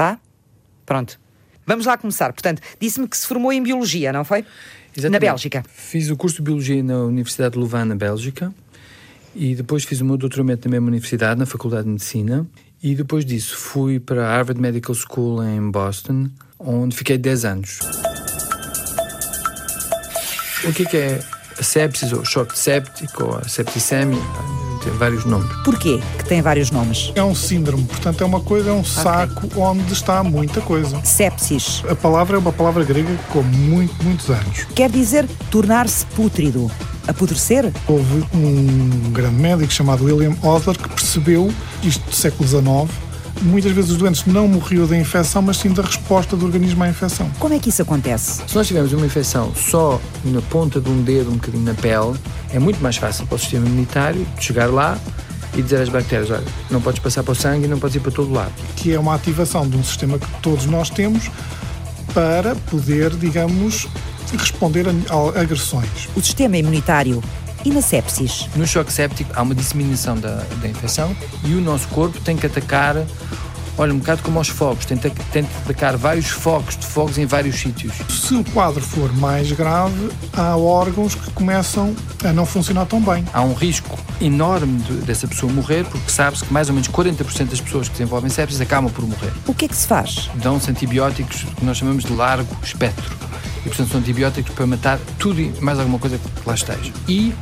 Tá? Pronto. Vamos lá começar. Portanto, disse-me que se formou em Biologia, não foi? Exatamente. Na Bélgica. Fiz o curso de Biologia na Universidade de Louvain, na Bélgica, e depois fiz o meu doutoramento na mesma universidade, na Faculdade de Medicina, e depois disso fui para a Harvard Medical School em Boston, onde fiquei 10 anos. O que é, que é a sepsis, ou choque séptico, ou a septicemia? Tem vários nomes. Porquê que tem vários nomes? É um síndrome, portanto é uma coisa, é um saco onde está muita coisa. Sepsis. A palavra é uma palavra grega com muito, muitos anos. Quer dizer tornar-se pútrido. Apodrecer? Houve um grande médico chamado William Osler que percebeu, isto do século XIX, muitas vezes os doentes não morriam da infecção, mas sim da resposta do organismo à infecção. Como é que isso acontece? Se nós tivermos uma infecção só na ponta de um dedo, um bocadinho na pele, é muito mais fácil para o sistema imunitário chegar lá e dizer às bactérias: olha, não podes passar para o sangue e não podes ir para todo lado. Que é uma ativação de um sistema que todos nós temos para poder, digamos, responder a agressões. O sistema imunitário e na sepsis? No choque séptico há uma disseminação da, da infecção e o nosso corpo tem que atacar, olha, um bocado como aos fogos, tem, tem que atacar vários focos de fogos em vários sítios. Se o quadro for mais grave, há órgãos que começam a não funcionar tão bem. Há um risco enorme de, dessa pessoa morrer, porque sabe-se que mais ou menos 40% das pessoas que desenvolvem sepsis acabam por morrer. O que é que se faz? Dão-se antibióticos que nós chamamos de largo espectro e, portanto, são antibióticos para matar tudo e mais alguma coisa que lá esteja. E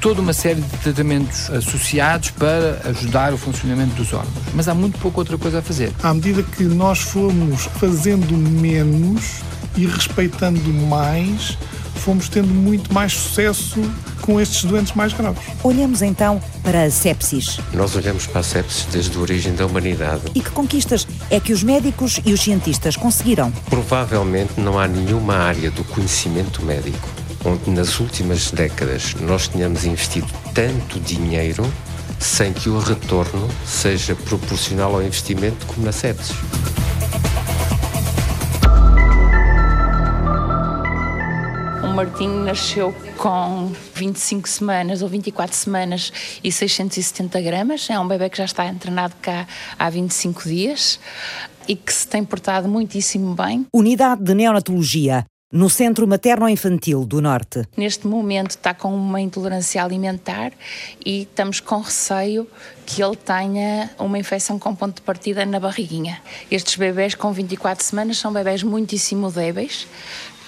toda uma série de tratamentos associados para ajudar o funcionamento dos órgãos. Mas há muito pouco outra coisa a fazer. À medida que nós fomos fazendo menos e respeitando mais, fomos tendo muito mais sucesso com estes doentes mais graves. Olhamos então para a sepsis. Nós olhamos para a sepsis desde a origem da humanidade. E que conquistas é que os médicos e os cientistas conseguiram? Provavelmente não há nenhuma área do conhecimento médico onde nas últimas décadas nós tenhamos investido tanto dinheiro sem que o retorno seja proporcional ao investimento como na sepsis. Martim nasceu com 25 semanas ou 24 semanas e 670 gramas. É um bebê que já está treinado cá há 25 dias e que se tem portado muitíssimo bem. Unidade de Neonatologia no Centro Materno-Infantil do Norte. Neste momento está com uma intolerância alimentar e estamos com receio que ele tenha uma infecção com ponto de partida na barriguinha. Estes bebés com 24 semanas são bebés muitíssimo débeis,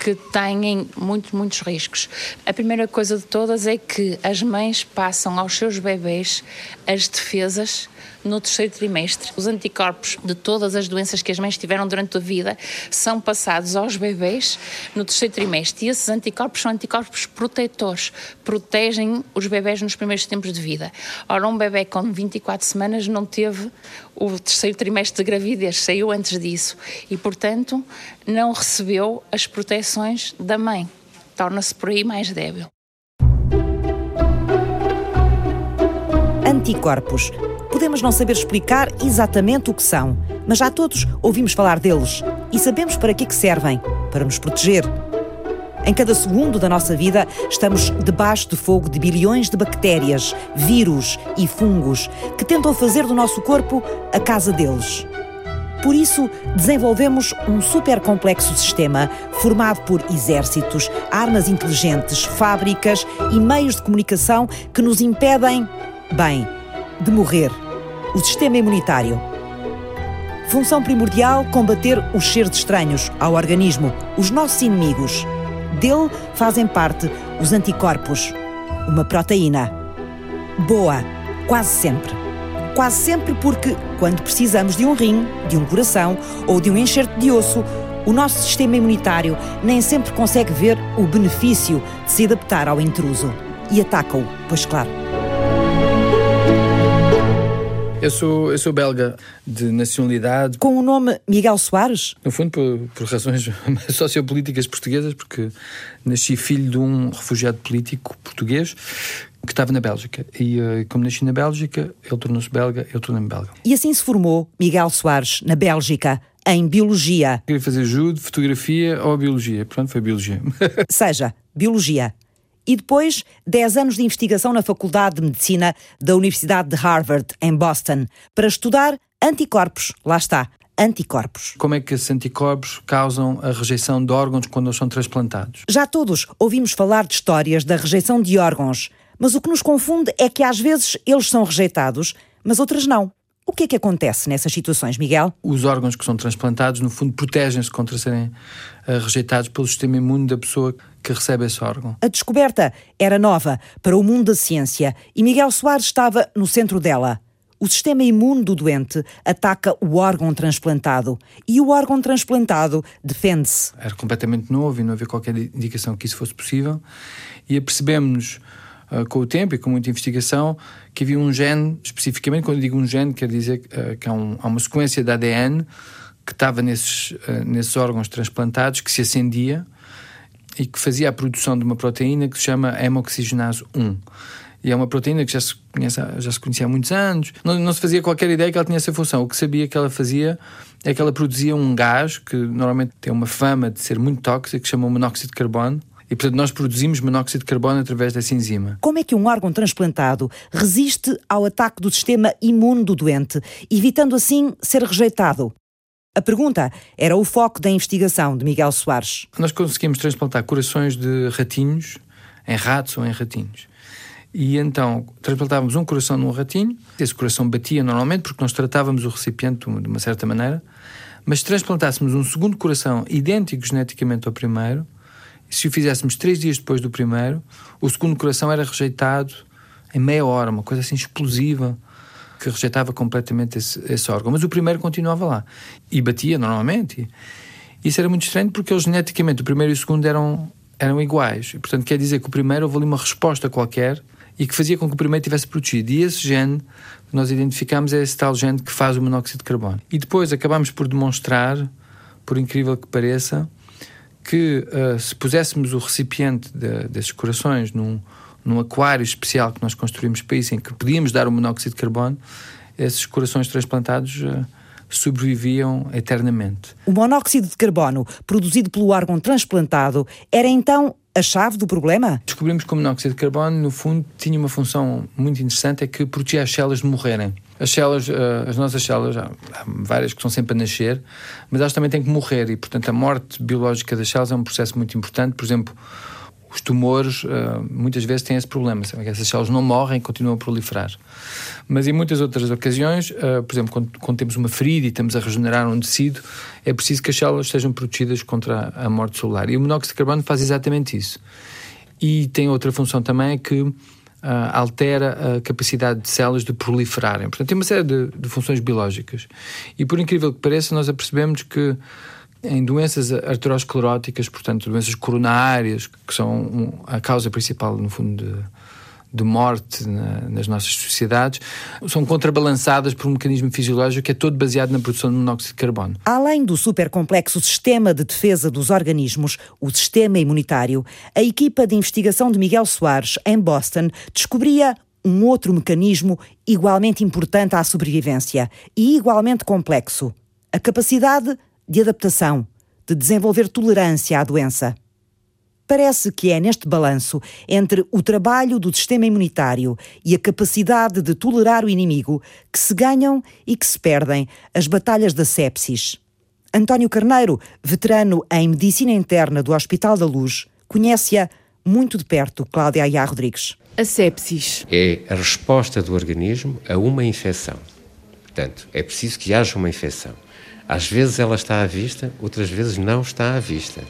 que têm muitos, muitos riscos. A primeira coisa de todas é que as mães passam aos seus bebês as defesas no terceiro trimestre. Os anticorpos de todas as doenças que as mães tiveram durante a vida são passados aos bebês no terceiro trimestre. E esses anticorpos são anticorpos protetores, protegem os bebês nos primeiros tempos de vida. Ora, um bebê com 24 semanas não teve o terceiro trimestre de gravidez, saiu antes disso e, portanto, não recebeu as proteções da mãe. Torna-se por aí mais débil. Anticorpos Podemos não saber explicar exatamente o que são, mas já todos ouvimos falar deles e sabemos para que, é que servem para nos proteger. Em cada segundo da nossa vida, estamos debaixo de fogo de bilhões de bactérias, vírus e fungos que tentam fazer do nosso corpo a casa deles. Por isso, desenvolvemos um super complexo sistema formado por exércitos, armas inteligentes, fábricas e meios de comunicação que nos impedem, bem, de morrer o sistema imunitário. Função primordial: combater os seres estranhos ao organismo, os nossos inimigos. Dele fazem parte os anticorpos, uma proteína. Boa, quase sempre. Quase sempre porque, quando precisamos de um rim, de um coração ou de um enxerto de osso, o nosso sistema imunitário nem sempre consegue ver o benefício de se adaptar ao intruso e ataca-o, pois claro. Eu sou, eu sou belga de nacionalidade. Com o nome Miguel Soares? No fundo, por, por razões sociopolíticas portuguesas, porque nasci filho de um refugiado político português que estava na Bélgica. E eh, como nasci na Bélgica, ele tornou-se belga, eu tornei-me belga. E assim se formou Miguel Soares, na Bélgica, em Biologia. Queria fazer judo, fotografia ou Biologia. Pronto, foi Biologia. Seja, Biologia e depois 10 anos de investigação na Faculdade de Medicina da Universidade de Harvard, em Boston, para estudar anticorpos. Lá está. anticorpos. Como é que esses anticorpos causam a rejeição de órgãos quando eles são transplantados? Já todos ouvimos falar de histórias da rejeição de órgãos, mas o que nos confunde é que às vezes eles são rejeitados, mas outras não. O que é que acontece nessas situações, Miguel? Os órgãos que são transplantados, no fundo, protegem-se contra serem uh, rejeitados pelo sistema imune da pessoa que recebe esse órgão. A descoberta era nova para o mundo da ciência e Miguel Soares estava no centro dela. O sistema imune do doente ataca o órgão transplantado e o órgão transplantado defende-se. Era completamente novo e não havia qualquer indicação que isso fosse possível. E apercebemos-nos uh, com o tempo e com muita investigação que havia um gene, especificamente, quando digo um gene, quer dizer uh, que há, um, há, uma sequência de ADN que estava nesses, uh, nesses órgãos transplantados que se acendia e que fazia a produção de uma proteína que se chama hemoxigenase 1. E é uma proteína que já se, conhece, já se conhecia há muitos anos. Não, não se fazia qualquer ideia que ela tinha essa função. O que sabia que ela fazia é que ela produzia um gás que normalmente tem uma fama de ser muito tóxico, que se chama monóxido de carbono. E, portanto, nós produzimos monóxido de carbono através dessa enzima. Como é que um órgão transplantado resiste ao ataque do sistema imune do doente, evitando assim ser rejeitado? A pergunta era o foco da investigação de Miguel Soares. Nós conseguimos transplantar corações de ratinhos em ratos ou em ratinhos. E então transplantávamos um coração num ratinho, esse coração batia normalmente porque nós tratávamos o recipiente de uma certa maneira, mas se transplantássemos um segundo coração idêntico geneticamente ao primeiro, se o fizéssemos três dias depois do primeiro, o segundo coração era rejeitado em meia hora, uma coisa assim explosiva que rejeitava completamente esse, esse órgão. Mas o primeiro continuava lá e batia normalmente. Isso era muito estranho porque eles geneticamente, o primeiro e o segundo, eram, eram iguais. E, portanto, quer dizer que o primeiro houve ali uma resposta qualquer e que fazia com que o primeiro tivesse protegido. E esse gene que nós identificamos é esse tal gene que faz o monóxido de carbono. E depois acabamos por demonstrar, por incrível que pareça, que uh, se puséssemos o recipiente de, desses corações num, num aquário especial que nós construímos para isso, em que podíamos dar o monóxido de carbono, esses corações transplantados uh, sobreviviam eternamente. O monóxido de carbono produzido pelo órgão transplantado era então a chave do problema? Descobrimos que o monóxido de carbono, no fundo, tinha uma função muito interessante, é que protegia as células de morrerem. As células, uh, as nossas células, há, várias que estão sempre a nascer, mas elas também têm que morrer e, portanto, a morte biológica das células é um processo muito importante. Por exemplo, os tumores uh, muitas vezes têm esse problema, essas células não morrem continuam a proliferar. Mas em muitas outras ocasiões, uh, por exemplo, quando, quando, temos uma ferida e estamos a regenerar um tecido, é preciso que as células sejam protegidas contra a morte celular. E o monóxido de carbono faz exatamente isso. E tem outra função também que uh, altera a capacidade de células de proliferarem. Portanto, tem uma série de, de funções biológicas. E por incrível que pareça, nós apercebemos que em doenças arterioscleróticas, portanto, doenças coronárias, que são a causa principal, no fundo, de, de morte na, nas nossas sociedades, são contrabalançadas por um mecanismo fisiológico que é todo baseado na produção de monóxido de carbono. Além do supercomplexo sistema de defesa dos organismos, o sistema imunitário, a equipa de investigação de Miguel Soares, em Boston, descobria um outro mecanismo igualmente importante à sobrevivência e igualmente complexo: a capacidade de adaptação, de desenvolver tolerância à doença. Parece que é neste balanço entre o trabalho do sistema imunitário e a capacidade de tolerar o inimigo que se ganham e que se perdem as batalhas da sepsis. António Carneiro, veterano em medicina interna do Hospital da Luz, conhece-a muito de perto, Cláudia Ayá Rodrigues. A sepsis é a resposta do organismo a uma infecção. Portanto, é preciso que haja uma infecção. Às vezes ela está à vista, outras vezes não está à vista.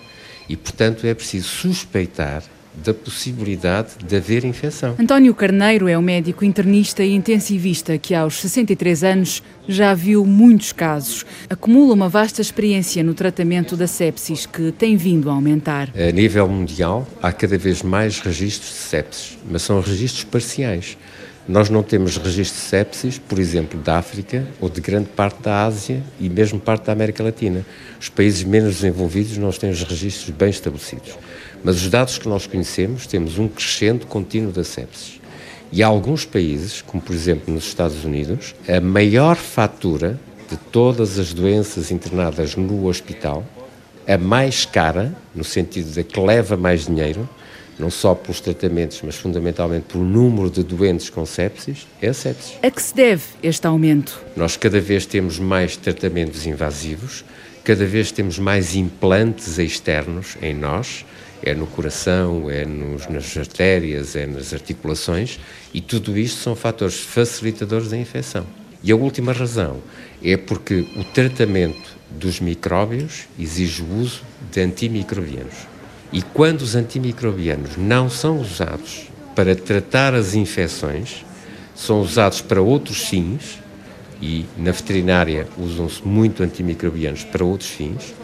E, portanto, é preciso suspeitar da possibilidade de haver infecção. António Carneiro é um médico internista e intensivista que, aos 63 anos, já viu muitos casos. Acumula uma vasta experiência no tratamento da sepsis, que tem vindo a aumentar. A nível mundial, há cada vez mais registros de sepsis, mas são registros parciais. Nós não temos registro de sepsis, por exemplo, da África ou de grande parte da Ásia e mesmo parte da América Latina. Os países menos desenvolvidos nós temos registros bem estabelecidos. Mas os dados que nós conhecemos, temos um crescente contínuo da sepsis. E há alguns países, como por exemplo nos Estados Unidos, a maior fatura de todas as doenças internadas no hospital, a mais cara, no sentido de que leva mais dinheiro, não só pelos tratamentos, mas fundamentalmente pelo número de doentes com sepsis, é a sepsis. A que se deve este aumento? Nós cada vez temos mais tratamentos invasivos, cada vez temos mais implantes externos em nós, é no coração, é nos, nas artérias, é nas articulações, e tudo isto são fatores facilitadores da infecção. E a última razão é porque o tratamento dos micróbios exige o uso de antimicrobianos. E quando os antimicrobianos não são usados para tratar as infecções, são usados para outros fins, e na veterinária usam-se muito antimicrobianos para outros fins,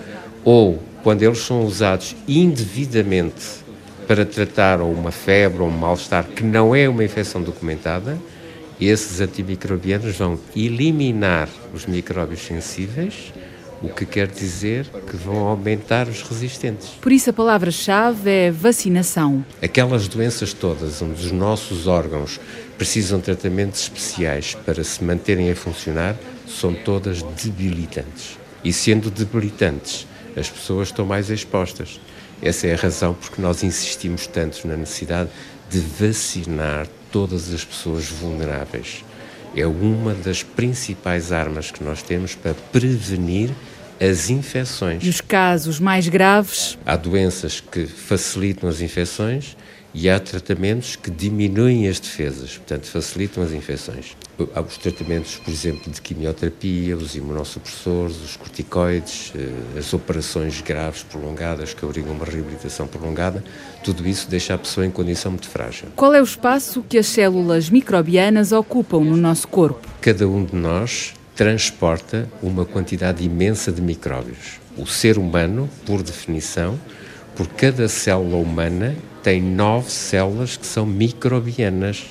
ou quando eles são usados indevidamente para tratar uma febre ou um mal-estar que não é uma infecção documentada, esses antimicrobianos vão eliminar os micróbios sensíveis o que quer dizer que vão aumentar os resistentes. Por isso a palavra-chave é vacinação. Aquelas doenças todas onde os nossos órgãos precisam de tratamentos especiais para se manterem a funcionar são todas debilitantes. E sendo debilitantes, as pessoas estão mais expostas. Essa é a razão porque nós insistimos tanto na necessidade de vacinar todas as pessoas vulneráveis. É uma das principais armas que nós temos para prevenir as infecções. Nos casos mais graves? Há doenças que facilitam as infecções e há tratamentos que diminuem as defesas, portanto, facilitam as infecções. Há os tratamentos, por exemplo, de quimioterapia, os imunossupressores, os corticoides, eh, as operações graves prolongadas que obrigam uma reabilitação prolongada, tudo isso deixa a pessoa em condição muito frágil. Qual é o espaço que as células microbianas ocupam no nosso corpo? Cada um de nós transporta uma quantidade imensa de micróbios. O ser humano, por definição, por cada célula humana, tem nove células que são microbianas.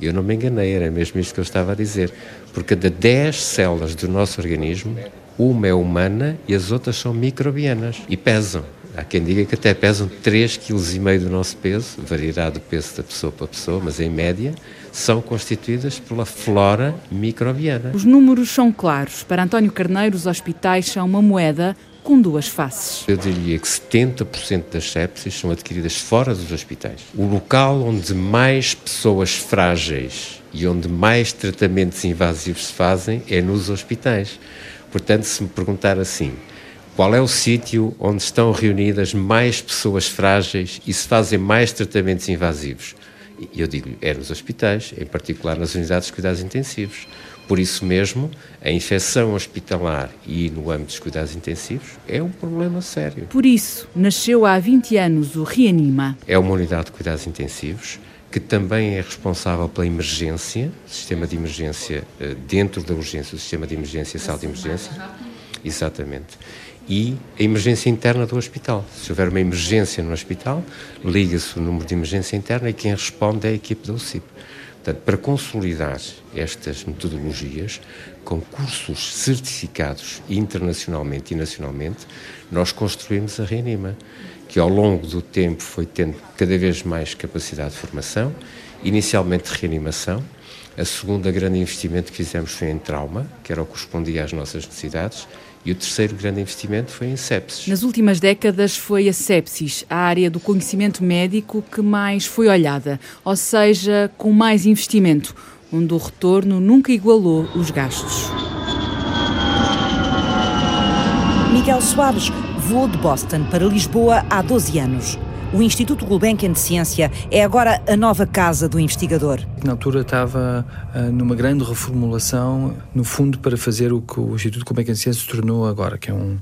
Eu não me enganei, era mesmo isto que eu estava a dizer. Por cada dez células do nosso organismo, uma é humana e as outras são microbianas e pesam. Há quem diga que até pesam 3,5 kg do nosso peso, variará do peso da pessoa para pessoa, mas em média são constituídas pela flora microbiana. Os números são claros. Para António Carneiro, os hospitais são uma moeda com duas faces. Eu diria que 70% das sepsis são adquiridas fora dos hospitais. O local onde mais pessoas frágeis e onde mais tratamentos invasivos se fazem é nos hospitais. Portanto, se me perguntar assim, qual é o sítio onde estão reunidas mais pessoas frágeis e se fazem mais tratamentos invasivos? E eu digo, é nos hospitais, em particular nas unidades de cuidados intensivos. Por isso mesmo, a infecção hospitalar e no âmbito dos cuidados intensivos é um problema sério. Por isso, nasceu há 20 anos o Reanima. É uma unidade de cuidados intensivos que também é responsável pela emergência, sistema de emergência eh, dentro da urgência, o sistema de emergência, sala de emergência. Exatamente e a emergência interna do hospital. Se houver uma emergência no hospital, liga-se o número de emergência interna e quem responde é a equipe da UCIP. Portanto, para consolidar estas metodologias, com cursos certificados internacionalmente e nacionalmente, nós construímos a Reanima, que ao longo do tempo foi tendo cada vez mais capacidade de formação, inicialmente de reanimação, a segunda grande investimento que fizemos foi em trauma, que era o que correspondia às nossas necessidades, e o terceiro grande investimento foi em sepsis. Nas últimas décadas foi a sepsis, a área do conhecimento médico que mais foi olhada, ou seja, com mais investimento, onde o retorno nunca igualou os gastos. Miguel Soares voou de Boston para Lisboa há 12 anos. O Instituto Gulbenkian de Ciência é agora a nova casa do investigador. Na altura estava uh, numa grande reformulação, no fundo, para fazer o que o Instituto Gulbenkian de Ciência se tornou agora, que é um,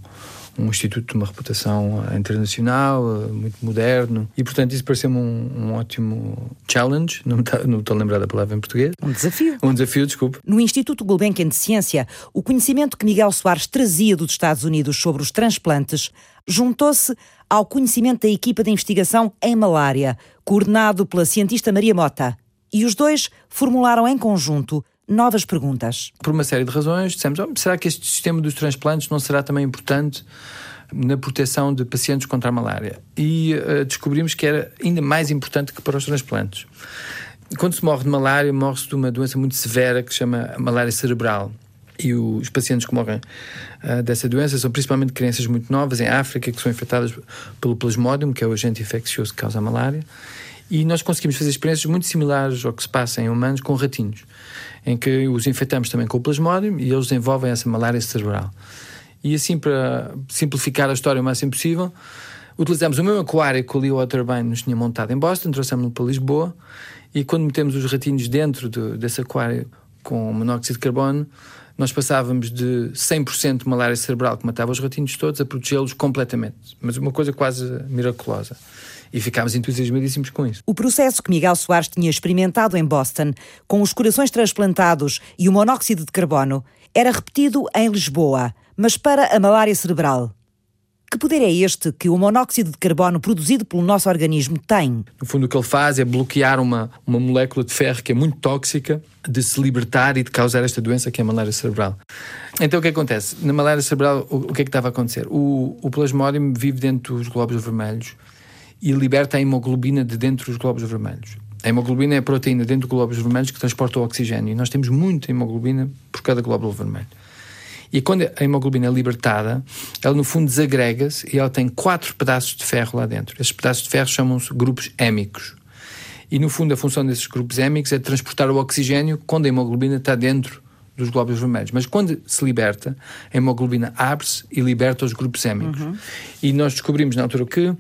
um instituto de uma reputação eh, internacional, eh, muito moderno, e portanto isso pareceu-me um, um, ótimo challenge, não, tá, não estou a lembrar da palavra em português. Um desafio. Um desafio, desculpe. No Instituto Gulbenkian de Ciência, o conhecimento que Miguel Soares trazia dos Estados Unidos sobre os transplantes juntou-se ao conhecimento da equipa de investigação em malária, coordenado pela cientista Maria Mota. E os dois formularam em conjunto novas perguntas. Por uma série de razões, dissemos: oh, será que este sistema dos transplantes não será também importante na proteção de pacientes contra a malária? E uh, descobrimos que era ainda mais importante que para os transplantes. Quando se morre de malária, morre-se de uma doença muito severa que se chama malária cerebral. E os pacientes que morrem uh, dessa doença são principalmente crianças muito novas em África que são infectadas pelo plasmodium, que é o agente infeccioso que causa a malária. E nós conseguimos fazer experiências muito similares ao que se passa em humanos com ratinhos, em que os infectamos também com o plasmodium e eles desenvolvem essa malária cerebral. E assim, para simplificar a história o máximo possível, utilizamos o mesmo aquário que o Leo Waterbine nos tinha montado em Boston, trouxemos-no para Lisboa e quando metemos os ratinhos dentro de, desse aquário com monóxido de carbono, nós passávamos de 100% de malária cerebral que matava os ratinhos todos a protegê-los completamente. Mas uma coisa quase miraculosa. E ficámos entusiasmadíssimos com isso. O processo que Miguel Soares tinha experimentado em Boston, com os corações transplantados e o monóxido de carbono, era repetido em Lisboa, mas para a malária cerebral. Que poder é este que o monóxido de carbono produzido pelo nosso organismo tem? No fundo, o que ele faz é bloquear uma, uma molécula de ferro que é muito tóxica de se libertar e de causar esta doença que é a malária cerebral. Então, o que acontece? Na malária cerebral, o, o que é que estava a acontecer? O, o vive dentro dos glóbulos vermelhos e liberta a hemoglobina de dentro dos glóbulos vermelhos. A hemoglobina é a proteína dentro dos glóbulos vermelhos que transporta o oxigênio e nós temos muita hemoglobina por cada glóbulo vermelho. E quando a hemoglobina é libertada, ela no fundo desagrega-se e ela tem quatro pedaços de ferro lá dentro. Esses pedaços de ferro chamam-se grupos hémicos. E no fundo a função desses grupos hémicos é transportar o oxigênio quando a hemoglobina está dentro dos glóbulos vermelhos. Mas quando se liberta, a hemoglobina abre-se e liberta os grupos hémicos. Uhum. E nós descobrimos na altura que,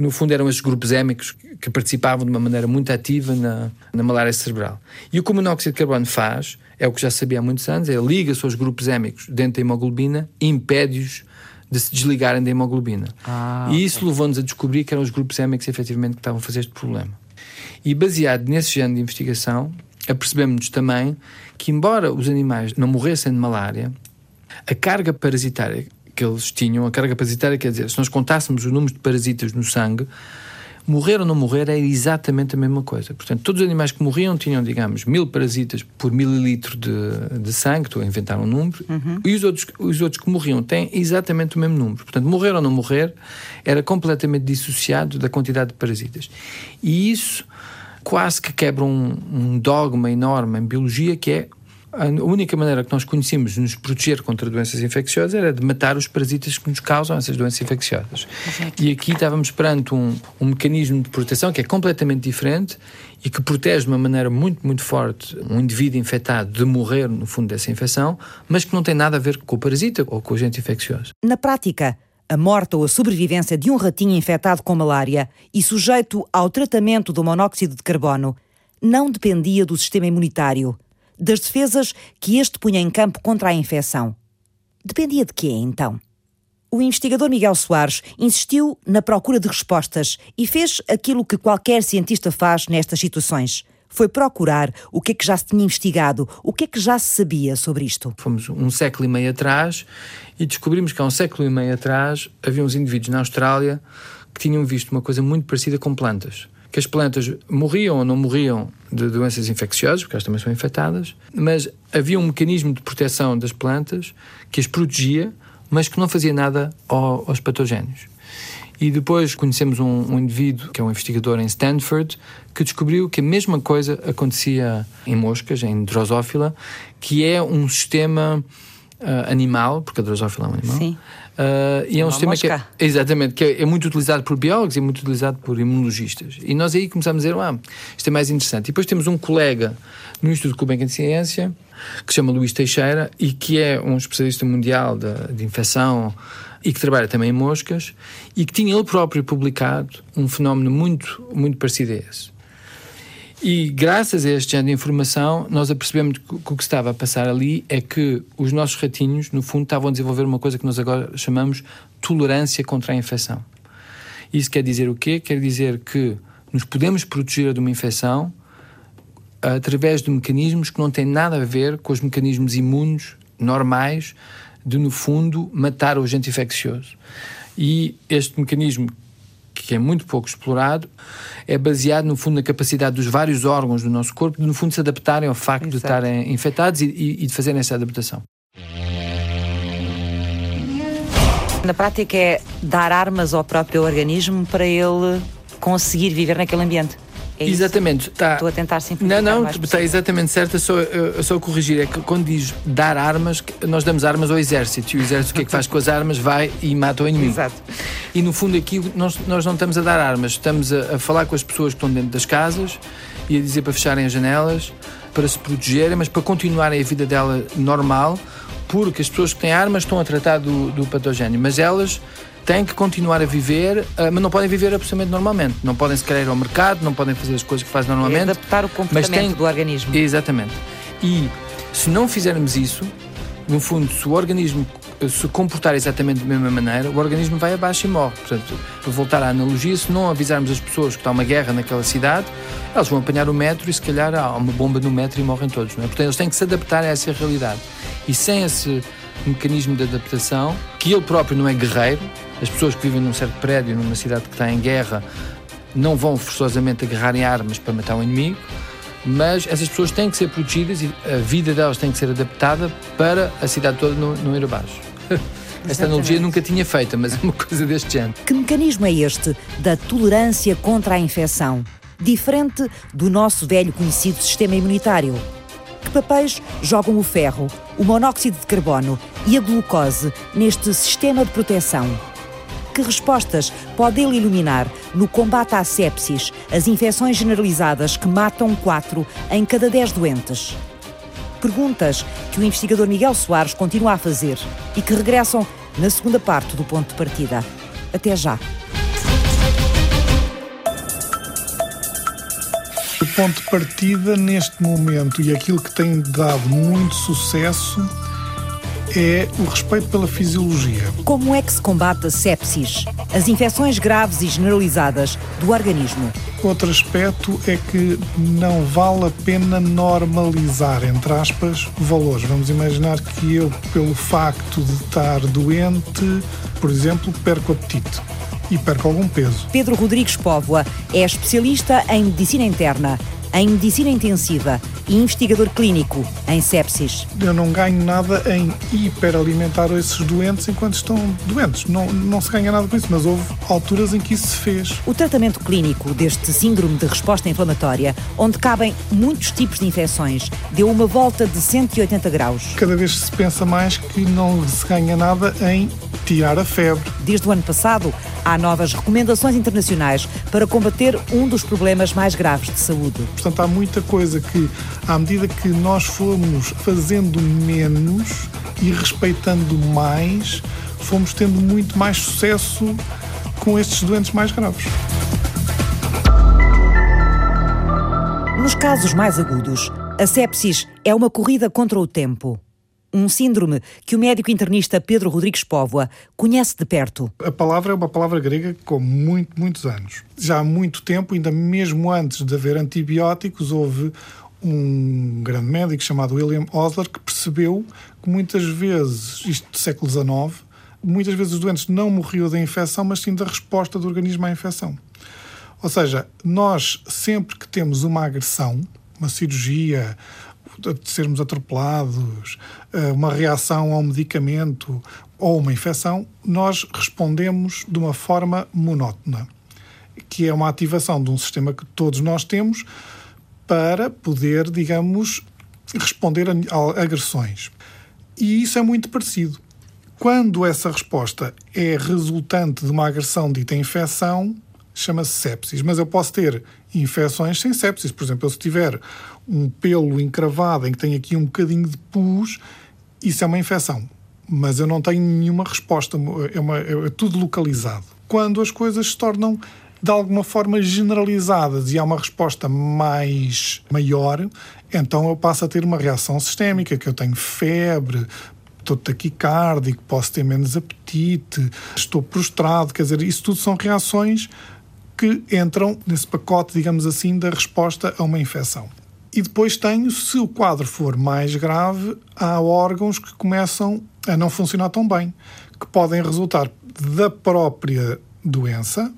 no fundo, eram esses grupos hémicos que participavam de uma maneira muito ativa na, na malária cerebral. E o que o monóxido de carbono faz é o que já sabia há muitos anos, é liga-se aos grupos hémicos dentro da hemoglobina e impede-os de se desligarem da hemoglobina. Ah, e isso okay. levou-nos a descobrir que eram os grupos hémicos efetivamente que estavam a fazer este problema. E baseado nesse género de investigação, apercebemos-nos também que, embora os animais não morressem de malária, a carga parasitária que eles tinham, a carga parasitária quer dizer, se nós contássemos o número de parasitas no sangue, morrer ou não morrer é exatamente a mesma coisa. Portanto, todos os animais que morriam tinham, digamos, mil parasitas por mililitro de, de sangue, estou a inventar um número, uhum. e os outros, os outros que morriam têm exatamente o mesmo número. Portanto, morrer ou não morrer era completamente dissociado da quantidade de parasitas. E isso quase que quebra um, um dogma enorme em biologia que é a única maneira que nós conhecíamos de nos proteger contra doenças infecciosas era de matar os parasitas que nos causam essas doenças infecciosas. Exato. E aqui estávamos perante um, um mecanismo de proteção que é completamente diferente e que protege de uma maneira muito, muito forte um indivíduo infectado de morrer, no fundo, dessa infecção, mas que não tem nada a ver com o parasita ou com o agente infeccioso. Na prática, a morte ou a sobrevivência de um ratinho infectado com malária e sujeito ao tratamento do monóxido de carbono não dependia do sistema imunitário das defesas que este punha em campo contra a infecção. Dependia de quê, então? O investigador Miguel Soares insistiu na procura de respostas e fez aquilo que qualquer cientista faz nestas situações. Foi procurar o que é que já se tinha investigado, o que é que já se sabia sobre isto. Fomos um século e meio atrás e descobrimos que há um século e meio atrás havia uns indivíduos na Austrália que tinham visto uma coisa muito parecida com plantas que as plantas morriam ou não morriam de doenças infecciosas, porque elas também são infectadas, mas havia um mecanismo de proteção das plantas que as protegia, mas que não fazia nada aos patogénios. E depois conhecemos um, um, indivíduo, que é um investigador em Stanford, que descobriu que a mesma coisa acontecia em moscas, em drosófila, que é um sistema uh, animal, porque a drosófila é um animal, Sim. Uh, e é um sistema mosca. que é, exatamente, que é, é, muito utilizado por biólogos e muito utilizado por imunologistas. E nós aí começamos a dizer, ah, isto é mais interessante. E depois temos um colega no Instituto Gulbenkian de Ciência, que se chama Luís Teixeira, e que é um especialista mundial de, de infecção e que trabalha também em moscas, e que tinha ele próprio publicado um fenómeno muito, muito parecido a esse. E graças a este género de informação, nós apercebemos que, o que estava a passar ali é que os nossos ratinhos, no fundo, estavam a desenvolver uma coisa que nós agora chamamos tolerância contra a infecção. Isso quer dizer o quê? Quer dizer que nos podemos proteger de uma infecção através de mecanismos que não têm nada a ver com os mecanismos imunes normais de, no fundo, matar o agente infeccioso. E este mecanismo que é muito pouco explorado, é baseado, no fundo, na capacidade dos vários órgãos do nosso corpo de, no fundo, se adaptarem ao facto Exato. de estarem infectados e, e, e de fazerem essa adaptação. Na prática, é dar armas ao próprio organismo para ele conseguir viver naquele ambiente. É isso? Exatamente. Tá. Estou a tentar simplificar Não, não, está exatamente certo. É só, é só corrigir. É que quando diz dar armas, nós damos armas ao exército. E o exército o que é que faz com as armas? Vai e mata o inimigo. Exato. E no fundo aqui nós, nós não estamos a dar armas, estamos a, a falar com as pessoas que estão dentro das casas e a dizer para fecharem as janelas, para se protegerem, mas para continuarem a vida dela normal, porque as pessoas que têm armas estão a tratar do, do patogénio, mas elas têm que continuar a viver, ah, mas não podem viver absolutamente normalmente. Não podem se querer ir ao mercado, não podem fazer as coisas que fazem normalmente. adaptar o comportamento têm- do organismo. Exatamente. E se não fizermos isso, no fundo, se o organismo se comportar exatamente da mesma maneira, o organismo vai abaixo e morre. Portanto, para voltar à analogia, se não avisarmos as pessoas que está uma guerra naquela cidade, elas vão apanhar o metro e se calhar há uma bomba no metro e morrem todos. Não é? Portanto, eles têm que se adaptar a essa realidade. E sem esse mecanismo de adaptação, que ele próprio não é guerreiro, as pessoas que vivem num certo prédio, numa cidade que está em guerra, não vão forçosamente agarrarem armas para matar o inimigo, mas essas pessoas têm que ser protegidas e a vida delas tem que ser adaptada para a cidade toda não, não ir abaixo. Esta analogia nunca tinha feita, mas é uma coisa deste género. Que mecanismo é este da tolerância contra a infecção? Diferente do nosso velho conhecido sistema imunitário. Que papéis jogam o ferro, o monóxido de carbono e a glucose neste sistema de proteção? Que respostas pode ele iluminar no combate à sepsis, as infecções generalizadas que matam 4 em cada 10 doentes? Perguntas que o investigador Miguel Soares continua a fazer e que regressam na segunda parte do ponto de partida. Até já. O ponto de partida neste momento e aquilo que tem dado muito sucesso é o respeito pela fisiologia. Como é que se combate a sepsis, as infecções graves e generalizadas do organismo? Outro aspecto é que não vale a pena normalizar, entre aspas, valores. Vamos imaginar que eu, pelo facto de estar doente, por exemplo, perco apetite e perco algum peso. Pedro Rodrigues Póvoa é especialista em medicina interna, em medicina intensiva e investigador clínico em sepsis. Eu não ganho nada em hiperalimentar esses doentes enquanto estão doentes. Não, não se ganha nada com isso, mas houve alturas em que isso se fez. O tratamento clínico deste síndrome de resposta inflamatória, onde cabem muitos tipos de infecções, deu uma volta de 180 graus. Cada vez se pensa mais que não se ganha nada em tirar a febre. Desde o ano passado, há novas recomendações internacionais para combater um dos problemas mais graves de saúde. Portanto, há muita coisa que, à medida que nós fomos fazendo menos e respeitando mais, fomos tendo muito mais sucesso com estes doentes mais graves. Nos casos mais agudos, a sepsis é uma corrida contra o tempo. Um síndrome que o médico internista Pedro Rodrigues Póvoa conhece de perto. A palavra é uma palavra grega com muito, muitos anos. Já há muito tempo, ainda mesmo antes de haver antibióticos, houve um grande médico chamado William Osler que percebeu que muitas vezes, isto do século XIX, muitas vezes os doentes não morriam da infecção, mas sim da resposta do organismo à infecção. Ou seja, nós sempre que temos uma agressão, uma cirurgia, de sermos atropelados, eh, uma reação ao medicamento ou uma infecção, nós respondemos de uma forma monótona, que é uma ativação de um sistema que todos nós temos para poder, digamos, responder a a agressões. E isso é muito parecido. Quando essa resposta é resultante de uma agressão dita infecção, chama-se sepsis. Mas eu posso ter infecções sem sepsis. Por exemplo, eu se tiver um pelo encravado em que tem aqui um bocadinho de pus, isso é uma infecção. Mas eu não tenho nenhuma resposta, é, uma- é tudo localizado. Quando as coisas se tornam de alguma forma generalizadas e há uma resposta mais maior, então eu passo a ter uma reação sistémica, que eu tenho febre, estou taquicárdico, posso ter menos apetite, estou prostrado, quer dizer, isso tudo são reações que entram nesse pacote, digamos assim, da resposta a uma infecção. E depois tenho, se o quadro for mais grave, há órgãos que começam a não funcionar tão bem, que podem resultar da própria doença,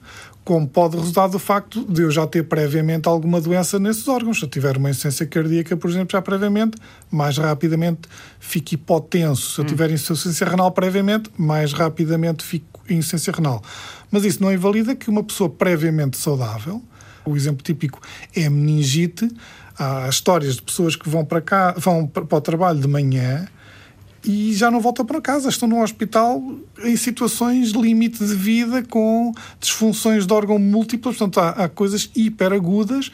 como pode resultar do facto de eu já ter previamente alguma doença nesses órgãos. Se eu tiver uma insuficiência cardíaca, por exemplo, já previamente, mais rapidamente fico hipotenso. Se eu tiver insuficiência renal previamente, mais rapidamente fico insuficiência renal. Mas isso não invalida que uma pessoa previamente saudável O exemplo típico é a meningite. Há histórias de pessoas que vão para cá, vão para o trabalho de manhã e já não voltam para casa, estão no hospital em situações limite de vida com disfunções de órgão múltiplas, portanto há, há coisas hiperagudas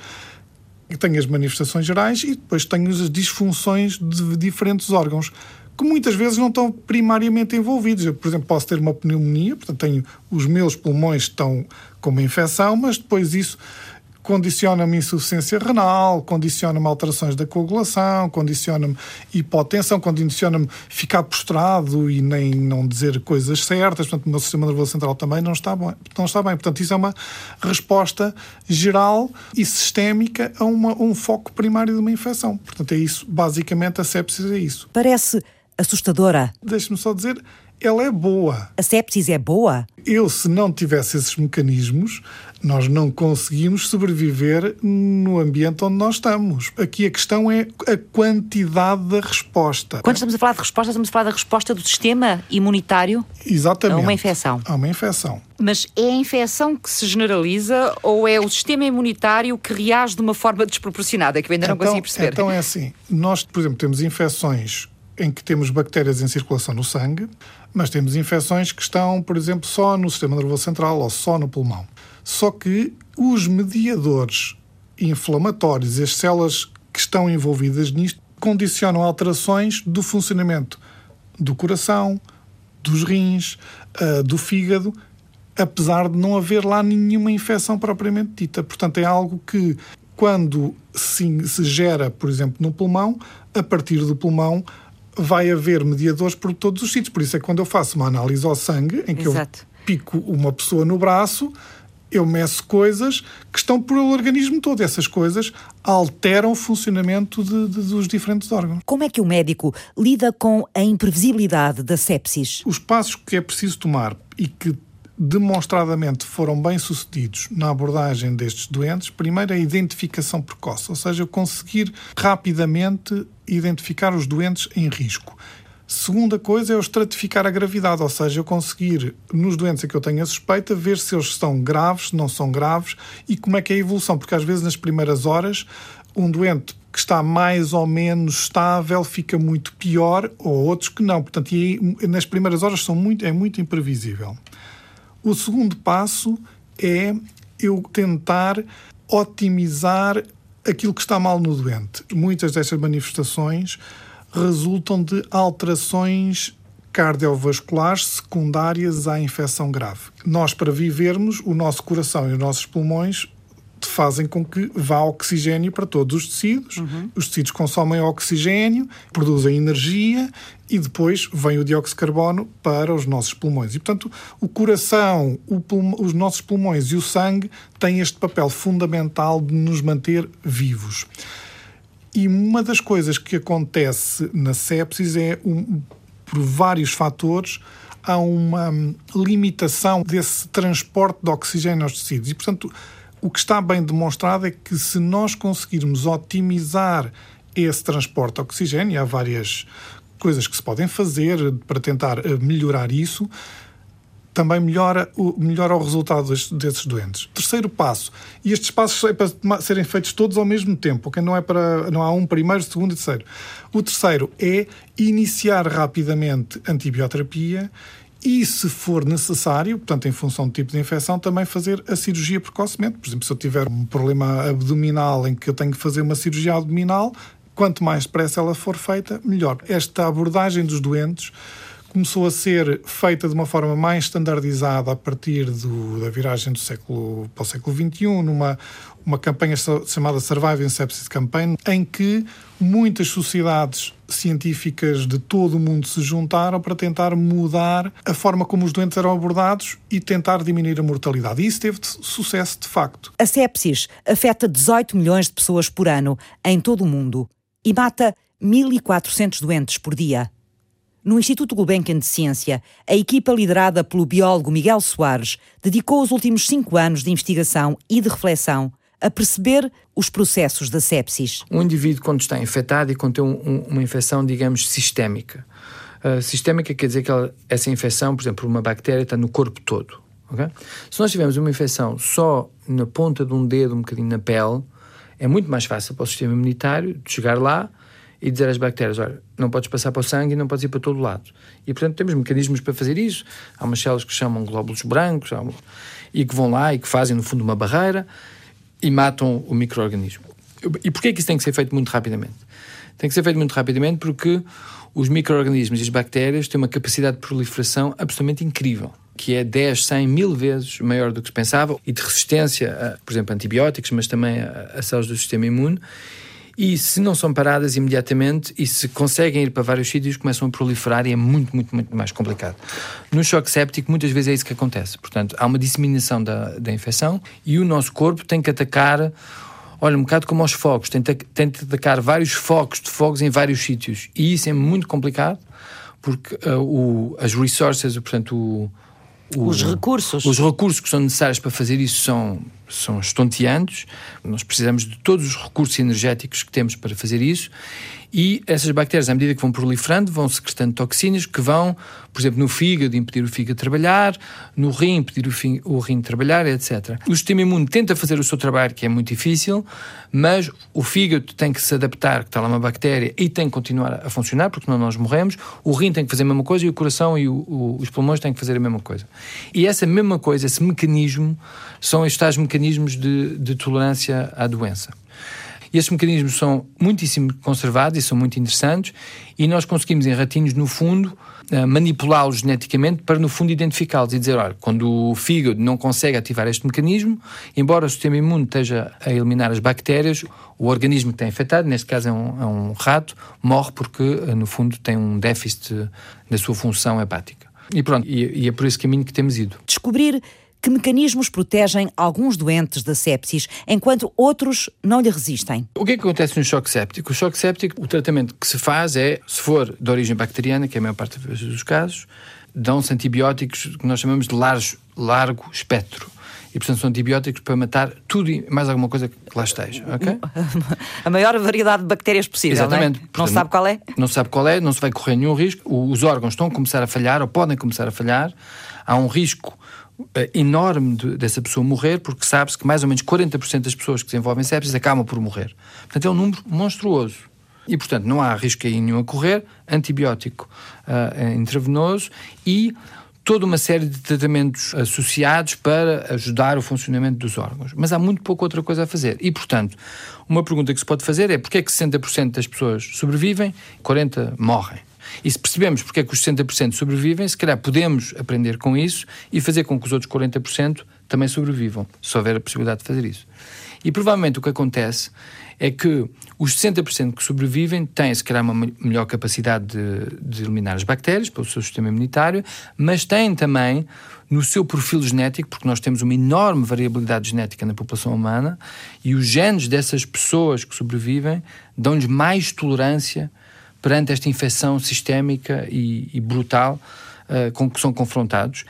tenho as manifestações gerais e depois tenho as disfunções de diferentes órgãos que muitas vezes não estão primariamente envolvidos. Eu, por exemplo, posso ter uma pneumonia, portanto, tenho os meus pulmões estão com uma infecção, mas depois isso condiciona-me insuficiência renal, condiciona-me alterações da coagulação, condiciona-me hipotensão, condiciona-me ficar prostrado e nem não dizer coisas certas. Portanto, o meu sistema nervoso central também não está bem. Não está bem. Portanto, isso é uma resposta geral e sistémica a, uma, um foco primário de uma infecção. Portanto, é isso. Basicamente, a sepsis é isso. Parece assustadora. Deixe-me só dizer, ela é boa. A sepsis é boa? Eu, se não tivesse esses mecanismos, nós não conseguimos sobreviver no ambiente onde nós estamos. Aqui a questão é a quantidade da resposta. Quando estamos a falar de resposta, estamos a falar da resposta do sistema imunitário Exatamente. a uma infecção. A uma infecção. Mas é a infecção que se generaliza ou é o sistema imunitário que reage de uma forma desproporcionada? É que eu ainda então, não consigo perceber. Então é assim, nós, por exemplo, temos infecções em que temos bactérias em circulação no sangue, mas temos infecções que estão, por exemplo, só no sistema nervoso central ou só no pulmão. Só que os mediadores inflamatórios, as células que estão envolvidas nisto, condicionam alterações do funcionamento do coração, dos rins, uh, do fígado, apesar de não haver lá nenhuma infecção propriamente dita. Portanto, é algo que, quando se gera, por exemplo, no pulmão, a partir do pulmão vai haver mediadores por todos os sítios. Por isso é que quando eu faço uma análise ao sangue, em que Exato. eu pico uma pessoa no braço, eu meço coisas que estão por o organismo todo. Essas coisas alteram o funcionamento de, de, dos diferentes órgãos. Como é que o médico lida com a imprevisibilidade da sepsis? Os passos que é preciso tomar e que demonstradamente foram bem sucedidos na abordagem destes doentes, primeiro a identificação precoce, ou seja, conseguir rapidamente identificar os doentes em risco. Segunda coisa é o estratificar a gravidade, ou seja, eu conseguir, nos doentes a que eu tenho a suspeita, ver se eles são graves, se não são graves e como é que é a evolução, porque às vezes nas primeiras horas um doente que está mais ou menos estável fica muito pior, ou outros que não. Portanto, nas primeiras horas são muito, é muito imprevisível. O segundo passo é eu tentar otimizar aquilo que está mal no doente. Muitas destas manifestações resultam de alterações cardiovasculares secundárias à infecção grave. Nós, para vivermos, o nosso coração e os nossos pulmões fazem com que vá oxigênio para todos os tecidos. Uhum. Os tecidos consomem oxigênio, produzem energia e depois vem o dióxido de carbono para os nossos pulmões. E, portanto, o coração, o os nossos pulmões e o sangue têm este papel fundamental de nos manter vivos. E uma das coisas que acontece na sepsis é, um, por vários fatores, há uma limitação desse transporte de oxigênio aos tecidos. E, portanto, o que está bem demonstrado é que se nós conseguirmos otimizar esse transporte de oxigênio, há várias coisas que se podem fazer para tentar eh, melhorar isso, também melhora o, melhora o resultado desses, doentes. Terceiro passo, e estes passos é para serem feitos todos ao mesmo tempo, okay? não, é para, não há um primeiro, segundo e terceiro. O terceiro é iniciar rapidamente antibioterapia e, se for necessário, portanto, em função do tipo de infecção, também fazer a cirurgia precocemente. Por exemplo, se eu tiver um problema abdominal em que eu tenho que fazer uma cirurgia abdominal, quanto mais depressa ela for feita, melhor. Esta abordagem dos doentes começou a ser feita de uma forma mais standardizada a partir do, da viragem do século para o século XXI, numa uma campanha chamada Surviving Sepsis Campaign, em que muitas sociedades científicas de todo o mundo se juntaram para tentar mudar a forma como os doentes eram abordados e tentar diminuir a mortalidade. E isso teve sucesso de facto. A sepsis afeta 18 milhões de pessoas por ano em todo o mundo e mata 1.400 doentes por dia. No Instituto Gulbenkian de Ciência, a equipa liderada pelo biólogo Miguel Soares dedicou os últimos cinco anos de investigação e de reflexão a perceber os processos da sepsis. Um indivíduo, quando está infectado e quando tem um, um, uma infecção, digamos, sistémica. Uh, sistémica quer dizer que ela, essa infecção, por exemplo, uma bactéria, está no corpo todo. Okay? Se nós tivermos uma infecção só na ponta de um dedo, um bocadinho na pele, é muito mais fácil para o sistema imunitário chegar lá e dizer às bactérias: olha, não podes passar para o sangue e não podes ir para todo lado. E portanto temos mecanismos para fazer isso. Há umas células que chamam glóbulos brancos e que vão lá e que fazem, no fundo, uma barreira e matam o microorganismo. E porquê que isso tem que ser feito muito rapidamente? Tem que ser feito muito rapidamente porque os micro-organismos e as bactérias têm uma capacidade de proliferação absolutamente incrível, que é 10, 100, mil vezes maior do que se pensava, e de resistência, a, por exemplo, a antibióticos, mas também a, a células do sistema imune. E se não são paradas imediatamente e se conseguem ir para vários sítios, começam a proliferar e é muito, muito, muito mais complicado. No choque séptico, muitas vezes é isso que acontece. Portanto, há uma disseminação da, da infecção e o nosso corpo tem que atacar olha, um bocado como aos fogos, tenta, tenta atacar vários focos de fogos em vários sítios. E isso é muito complicado, porque uh, o, as resources, portanto, o, o, os recursos. Os recursos que são necessários para fazer isso são, são estonteantes. Nós precisamos de todos os recursos energéticos que temos para fazer isso e essas bactérias, à medida que vão proliferando, vão secretando toxinas que vão, por exemplo, no fígado, impedir o fígado de trabalhar, no rim, impedir o, o rim de trabalhar, etc. O sistema imune tenta fazer o seu trabalho, que é muito difícil, mas o fígado tem que se adaptar, que está lá uma bactéria, e tem que continuar a funcionar, porque senão nós morremos. O rim tem que fazer a mesma coisa e o coração e o, o, os pulmões têm que fazer a mesma coisa. E essa mesma coisa, esse mecanismo, são estes tais mecanismos de, de tolerância à doença. E esses mecanismos são muitíssimo conservados e são muito interessantes, e nós conseguimos, em ratinhos, no fundo, eh, manipulá-los geneticamente para, no fundo, identificá-los e dizer: olha, quando o fígado não consegue ativar este mecanismo, embora o sistema imune esteja a eliminar as bactérias, o organismo que tem infectado, neste caso é um, é um rato, morre porque, eh, no fundo, tem um déficit na sua função hepática. E pronto, e, e é por esse caminho que temos ido. Descobrir que mecanismos protegem alguns doentes da sepsis, enquanto outros não lhe resistem? O que é que acontece no choque séptico? O choque séptico, o tratamento que se faz é, se for de origem bacteriana, que é a maior parte dos casos, dão-se antibióticos que nós chamamos de largo, largo espectro. E, portanto, são antibióticos para matar tudo e mais alguma coisa que lá esteja, ok? A maior variedade de bactérias possível, Exatamente. Não, é? Não sabe qual é? Não sabe qual é, não se vai correr nenhum risco. Os órgãos estão a começar a falhar, ou podem começar a falhar. Há um risco enorme de, dessa pessoa morrer, porque sabe-se que mais ou menos 40% das pessoas que desenvolvem sepsis acabam por morrer. Portanto, é um número monstruoso. E, portanto, não há risco aí nenhum a correr, antibiótico uh, intravenoso e toda uma série de tratamentos associados para ajudar o funcionamento dos órgãos. Mas há muito pouco outra coisa a fazer. E, portanto, uma pergunta que se pode fazer é porquê é que 60% das pessoas sobrevivem, 40% morrem? E se percebemos porque é que os 60% sobrevivem, se calhar podemos aprender com isso e fazer com que os outros 40% também sobrevivam, se houver a possibilidade de fazer isso. E provavelmente o que acontece é que os 60% que sobrevivem têm, se calhar, uma melhor capacidade de, de, eliminar as bactérias pelo seu sistema imunitário, mas têm também no seu perfil genético, porque nós temos uma enorme variabilidade genética na população humana, e os genes dessas pessoas que sobrevivem dão-lhes mais tolerância perante esta infecção sistémica e, e brutal uh, com que são confrontados.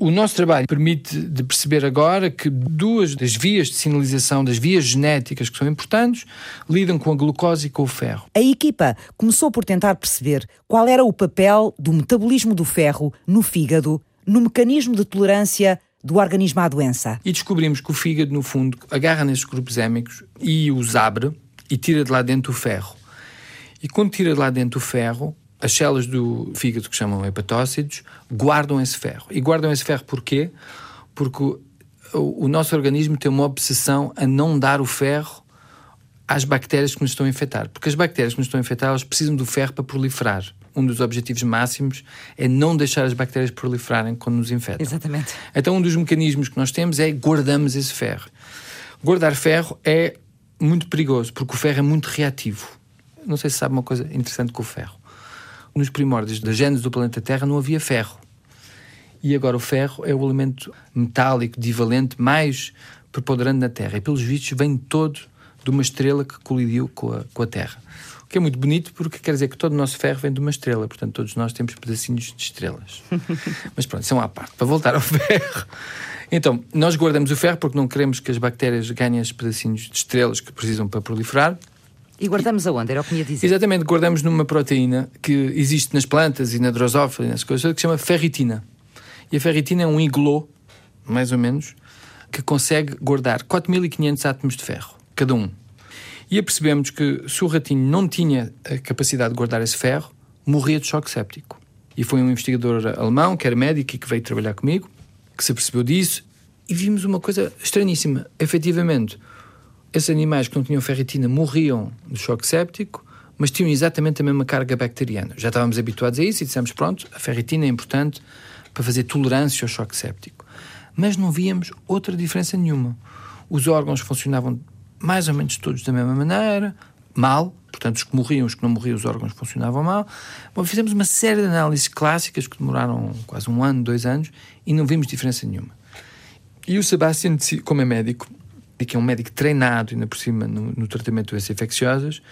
O nosso trabalho permite de perceber agora que duas das vias de sinalização, das vias genéticas que são importantes, lidam com a glucose e com o ferro. A equipa começou por tentar perceber qual era o papel do metabolismo do ferro no fígado, no mecanismo de tolerância do organismo à doença. E descobrimos que o fígado, no fundo, agarra nesses grupos hémicos e os abre e tira de lá dentro o ferro. E quando tira de lá dentro o ferro, as células do fígado, que chamam hepatócitos, guardam esse ferro. E guardam esse ferro porquê? Porque o, o nosso organismo tem uma obsessão a não dar o ferro às bactérias que nos estão a infectar. Porque as bactérias que nos estão a infectar, elas precisam do ferro para proliferar. Um dos objetivos máximos é não deixar as bactérias proliferarem quando nos infectam. Exatamente. Então, um dos mecanismos que nós temos é guardamos esse ferro. Guardar ferro é muito perigoso, porque o ferro é muito reativo não sei se sabe uma coisa interessante com o ferro. Nos primórdios da gênese do planeta Terra não havia ferro. E agora o ferro é o elemento metálico, divalente, mais preponderante na Terra. E pelos vistos vem todo de uma estrela que colidiu com a, com a Terra. O que é muito bonito porque quer dizer que todo o nosso ferro vem de uma estrela, portanto todos nós temos pedacinhos de estrelas. Mas pronto, isso é uma parte. Para voltar ao ferro. Então, nós guardamos o ferro porque não queremos que as bactérias ganhem esses pedacinhos de estrelas que precisam para proliferar. E guardamos aonde? Era o que me ia dizer. Exatamente, guardamos numa proteína que existe nas plantas e na drosófila e nas coisas, que se chama ferritina. E a ferritina é um iglô, mais ou menos, que consegue guardar 4.500 átomos de ferro, cada um. E apercebemos que se o ratinho não tinha a capacidade de guardar esse ferro, morria de choque séptico. E foi um investigador alemão, que era médico e que veio trabalhar comigo, que se apercebeu disso, e vimos uma coisa estranhíssima. Efetivamente, esses animais que não tinham ferritina morriam de choque séptico, mas tinham exatamente a mesma carga bacteriana. Já estávamos habituados a isso e dissemos: pronto, a ferritina é importante para fazer tolerância ao choque séptico. Mas não víamos outra diferença nenhuma. Os órgãos funcionavam mais ou menos todos da mesma maneira, mal, portanto, os que morriam, os que não morriam, os órgãos funcionavam mal. Bom, fizemos uma série de análises clássicas que demoraram quase um ano, dois anos, e não vimos diferença nenhuma. E o Sebastian, como é médico, e que é um médico treinado, ainda por cima, no, no tratamento de doenças infecciosas,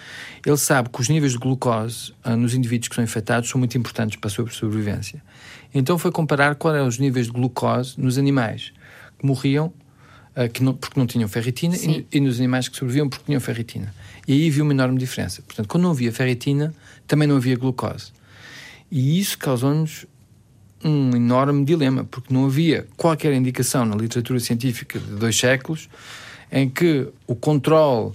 ele sabe que os níveis de glucose ah, nos indivíduos que são infectados são muito importantes para a sua sobrevivência. Então foi comparar quais eram os níveis de glucose nos animais que morriam ah, que não, porque não tinham ferritina e, e, nos animais que sobreviviam porque tinham ferritina. E aí viu uma enorme diferença. Portanto, quando não havia ferritina, também não havia glucose. E isso causou-nos um enorme dilema, porque não havia qualquer indicação na literatura científica de dois séculos em que o controle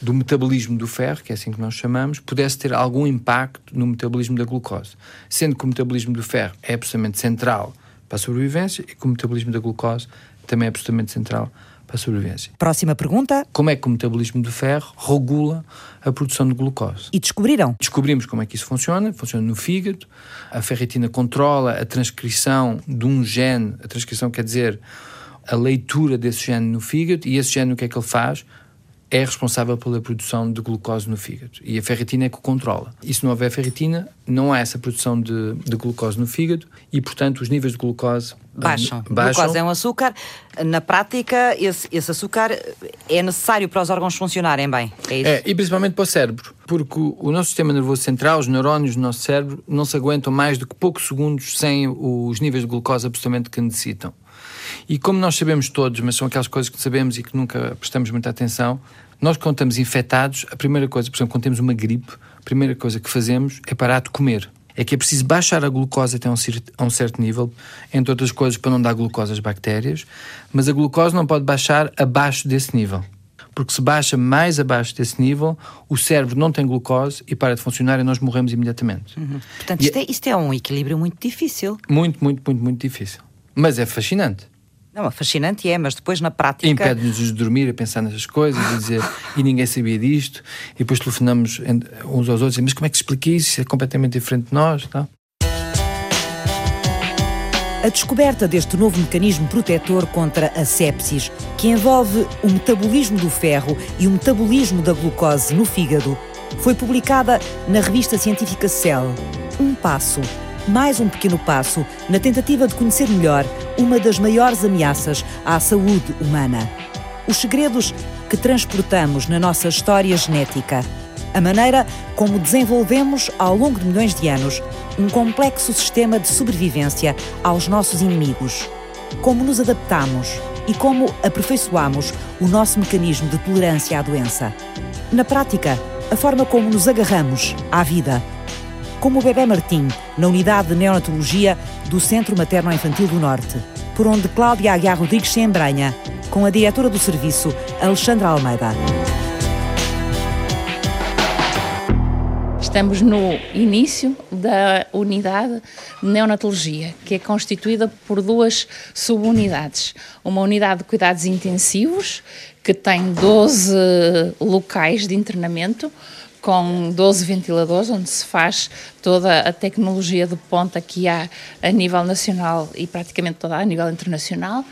do metabolismo do ferro, que é assim que nós chamamos, pudesse ter algum impacto no metabolismo da glucose. Sendo que o metabolismo do ferro é absolutamente central para a sobrevivência e que o metabolismo da glucose também é absolutamente central para a sobrevivência. Próxima pergunta. Como é que o metabolismo do ferro regula a produção de glucose? E descobriram? Descobrimos como é que isso funciona. Funciona no fígado. A ferritina controla a transcrição de um gene. A transcrição quer dizer a leitura desse gene no fígado e esse gene o que é que ele faz? É responsável pela produção de glucose no fígado e a ferritina é que o controla. E se não houver ferritina, não há essa produção de, de glucose no fígado e, portanto, os níveis de glucose baixam. baixam. Glucose é um açúcar. Na prática, esse, esse açúcar é necessário para os órgãos funcionarem bem. É, isso? é e principalmente para o cérebro, porque o, o nosso sistema nervoso central, os neurónios do nosso cérebro, não se aguentam mais do que poucos segundos sem os níveis de glucose absolutamente que necessitam. E como nós sabemos todos, mas são aquelas coisas que sabemos e que nunca prestamos muita atenção, nós quando estamos infectados, a primeira coisa, por exemplo, quando temos uma gripe, a primeira coisa que fazemos é parar de comer. É que é preciso baixar a glucose até a um certo nível, entre outras coisas para não dar glucose às bactérias, mas a glucose não pode baixar abaixo desse nível. Porque se baixa mais abaixo desse nível, o cérebro não tem glucose e para de funcionar e nós morremos imediatamente. Uhum. Portanto, isto é, isto é um equilíbrio muito difícil. Muito, muito, muito, muito difícil. Mas é fascinante. Não, é fascinante é, mas depois na prática. Impede-nos de dormir a pensar nessas coisas e dizer e ninguém sabia disto, e depois telefonamos uns aos outros, mas como é que se explica isso? Isso é completamente diferente de nós. Não? A descoberta deste novo mecanismo protetor contra a sepsis, que envolve o metabolismo do ferro e o metabolismo da glucose no fígado, foi publicada na revista científica Cell. Um passo mais um pequeno passo na tentativa de conhecer melhor uma das maiores ameaças à saúde humana. Os segredos que transportamos na nossa história genética. A maneira como desenvolvemos, ao longo de milhões de anos, um complexo sistema de sobrevivência aos nossos inimigos. Como nos adaptamos e como aperfeiçoamos o nosso mecanismo de tolerância à doença. Na prática, a forma como nos agarramos à vida como o bebê Martim, na unidade de neonatologia do Centro Materno-Infantil do Norte, por onde Cláudia Aguiar Rodrigues se embranha, com a diretora do serviço, Alexandra Almeida. Estamos no início da unidade de neonatologia, que é constituída por duas subunidades. Uma unidade de cuidados intensivos, que tem 12 locais de internamento, com 12 ventiladores, onde se faz toda a tecnologia de ponta que há a nível nacional e praticamente toda a nível internacional,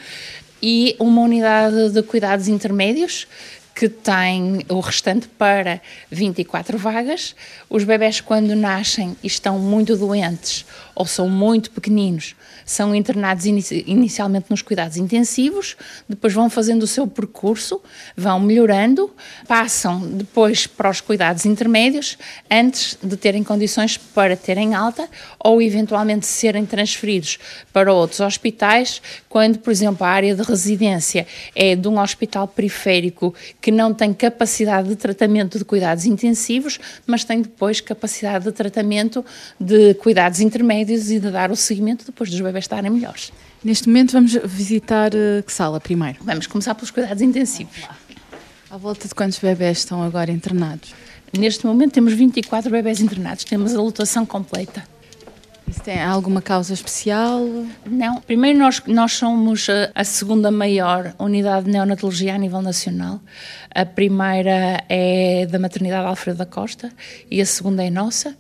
e uma unidade de cuidados intermédios que tem o restante para 24 vagas. Os bebés, quando nascem e estão muito doentes ou são muito pequeninos, são internados inici inicialmente nos cuidados intensivos, depois vão fazendo o seu percurso, vão melhorando, passam depois para os cuidados intermédios, antes de terem condições para terem alta ou eventualmente serem transferidos para outros hospitais, quando, por exemplo, a área de residência é de um hospital periférico que não tem capacidade de tratamento de cuidados intensivos, mas tem depois capacidade de tratamento de cuidados intermédios e de dar o seguimento depois dos bebés estarem melhores. Neste momento vamos visitar eh, que sala primeiro? Vamos começar pelos cuidados intensivos. À volta de quantos bebés estão agora internados? Neste momento temos 24 bebés internados, temos a lotação completa. Isso tem alguma causa especial? Não. Primeiro, nós, nós somos a, a segunda maior unidade de neonatologia a nível nacional. A primeira é da maternidade Alfredo da Costa e a segunda é nossa.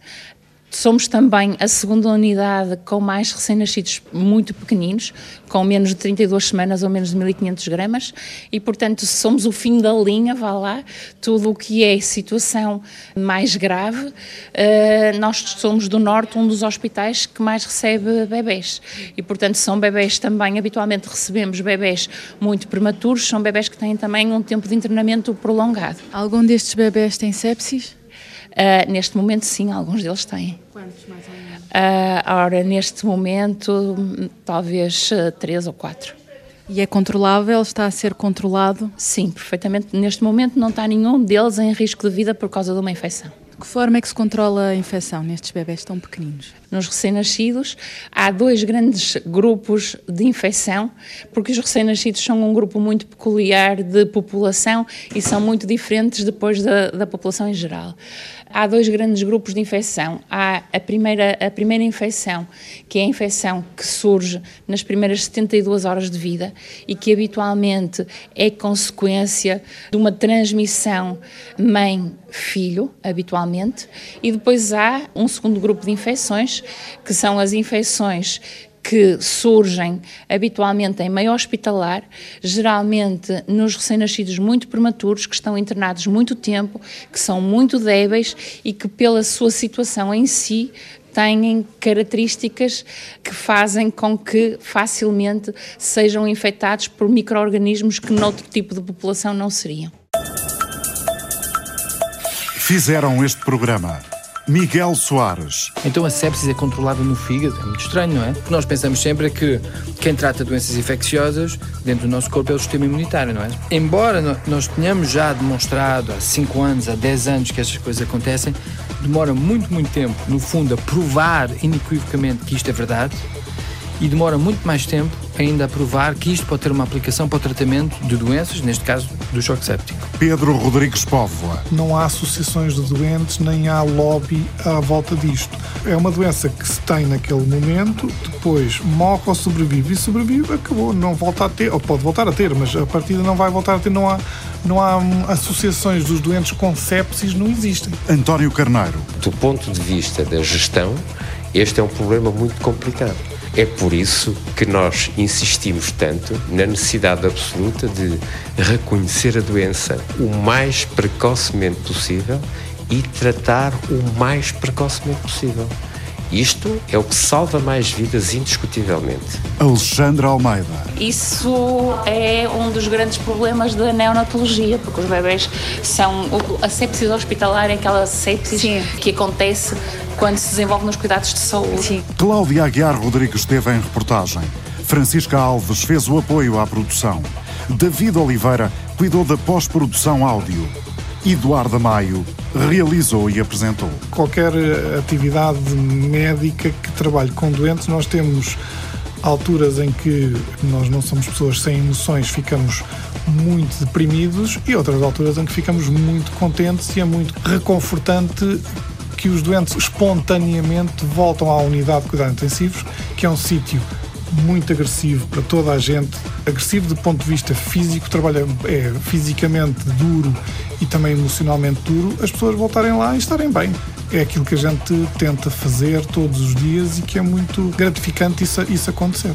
Somos também a segunda unidade com mais recém-nascidos muito pequeninos, com menos de 32 semanas ou menos de 1500 gramas, e portanto somos o fim da linha, vá lá, tudo o que é situação mais grave. Uh, nós somos do Norte um dos hospitais que mais recebe bebés, e portanto são bebés também, habitualmente recebemos bebés muito prematuros, são bebés que têm também um tempo de internamento prolongado. Algum destes bebés tem sepsis? Uh, neste momento, sim, alguns deles têm. Quantos mais ou menos? Uh, ora, neste momento, talvez uh, três ou quatro. E é controlável? Está a ser controlado? Sim, perfeitamente. Neste momento não está nenhum deles em risco de vida por causa de uma infecção. De que forma é que se controla a infecção nestes bebés tão pequeninos? Nos recém-nascidos há dois grandes grupos de infecção, porque os recém-nascidos são um grupo muito peculiar de população e são muito diferentes depois da, da população em geral há dois grandes grupos de infecção. Há a primeira, a primeira infecção, que é a infecção que surge nas primeiras 72 horas de vida e que habitualmente é consequência de uma transmissão mãe-filho, habitualmente, e depois há um segundo grupo de infecções, que são as infecções que surgem habitualmente em meio hospitalar, geralmente nos recém-nascidos muito prematuros, que estão internados muito tempo, que são muito débeis e que, pela sua situação em si, têm características que fazem com que facilmente sejam infectados por micro-organismos que noutro tipo de população não seriam. Fizeram este programa Miguel Soares. Então a sepsis é controlada no fígado? É muito estranho, não é? Porque nós pensamos sempre que quem trata doenças infecciosas dentro do nosso corpo é o sistema imunitário, não é? Embora nós tenhamos já demonstrado há 5 anos, há 10 anos que estas coisas acontecem, demora muito, muito tempo, no fundo, a provar inequivocamente que isto é verdade e demora muito mais tempo ainda a provar que isto pode ter uma aplicação para o tratamento de doenças, neste caso do choque séptico. Pedro Rodrigues Póvoa. Não há associações de doentes, nem há lobby à volta disto. É uma doença que se tem naquele momento, depois morre ou sobrevive. E sobrevive, acabou, não volta a ter, ou pode voltar a ter, mas a partida não vai voltar a ter, não há, não há hum, associações dos doentes com sepsis, não existem. António Carneiro. Do ponto de vista da gestão, este é um problema muito complicado é por isso que nós insistimos tanto na necessidade absoluta de reconhecer a doença o mais precocemente possível e tratar o mais precocemente possível. Isto é o que salva mais vidas indiscutivelmente. Alexandra Almeida. Isso é um dos grandes problemas da neonatologia, porque os bebés são. A sepsis hospitalar é aquela sepsis Sim. que acontece quando se desenvolve nos cuidados de saúde. Sim. Cláudia Aguiar Rodrigues esteve em reportagem. Francisca Alves fez o apoio à produção. David Oliveira cuidou da pós-produção áudio. Eduardo Maio realizou e apresentou. Qualquer eh, atividade médica que trabalhe com doentes, nós temos alturas em que nós não somos pessoas sem emoções, ficamos muito deprimidos e outras alturas em que ficamos muito contentes e é muito reconfortante que os doentes espontaneamente voltam à unidade de cuidados intensivos, que é um sítio muito agressivo para toda a gente, agressivo do ponto de vista físico, trabalha é fisicamente duro e também emocionalmente duro, as pessoas voltarem lá e estarem bem. É aquilo que a gente tenta fazer todos os dias e que é muito gratificante isso, isso acontecer.